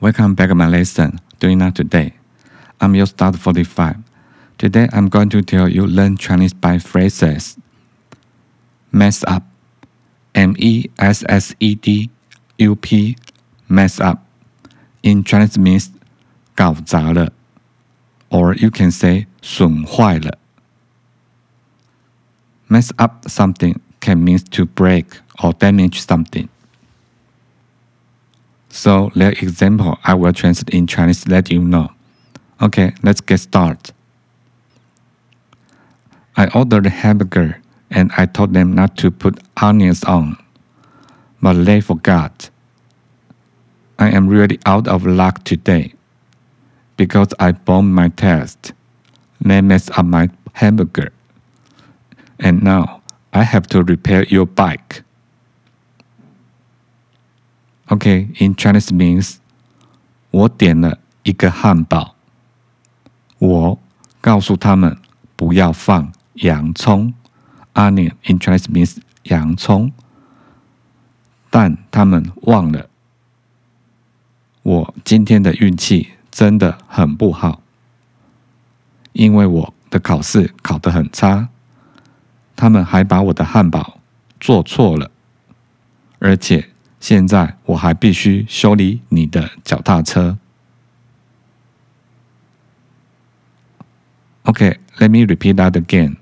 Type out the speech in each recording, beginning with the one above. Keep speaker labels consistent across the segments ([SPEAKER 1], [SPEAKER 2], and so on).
[SPEAKER 1] Welcome back to my lesson. Doing that today. I'm your start 45. Today I'm going to tell you learn Chinese by phrases. Mess up. M E S S E D U P. Mess up. In Chinese means 搞砸了 or you can say 损坏了。Mess up something can mean to break or damage something. So the example I will translate in Chinese let you know. Okay, let's get started. I ordered a hamburger and I told them not to put onions on, but they forgot. I am really out of luck today because I bombed my test. They messed up my hamburger. And now I have to repair your bike. OK，in Chinese means 我点了一个汉堡，我告诉他们不要放洋葱。Onion in Chinese means 洋葱，但他们忘了。我今天的运气真的很不好，因为我的考试考得很差，他们还把我的汉堡做错了，而且。现在我还必须修理你的脚踏车。Okay, let me repeat that again.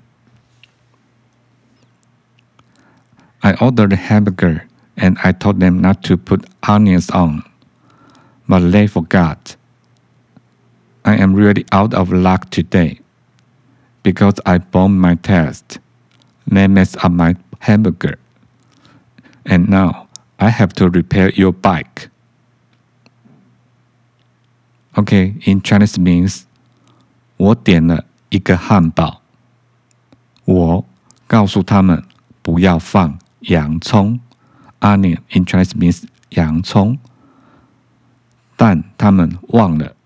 [SPEAKER 1] I ordered a hamburger and I told them not to put onions on, but they forgot. I am really out of luck today because I bombed my test. They messed up my hamburger. And now I have to repair your bike. Okay, in Chinese means 我点了一个汉堡，我告诉他们不要放洋葱。Onion in Chinese means 洋葱，但他们忘了。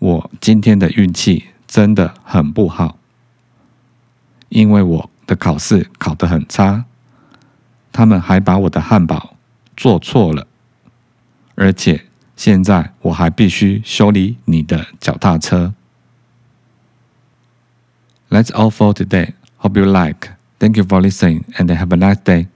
[SPEAKER 1] 我今天的运气真的很不好，因为我的考试考得很差。他们还把我的汉堡做错了，而且现在我还必须修理你的脚踏车。That's all for today. Hope you like. Thank you for listening and have a nice day.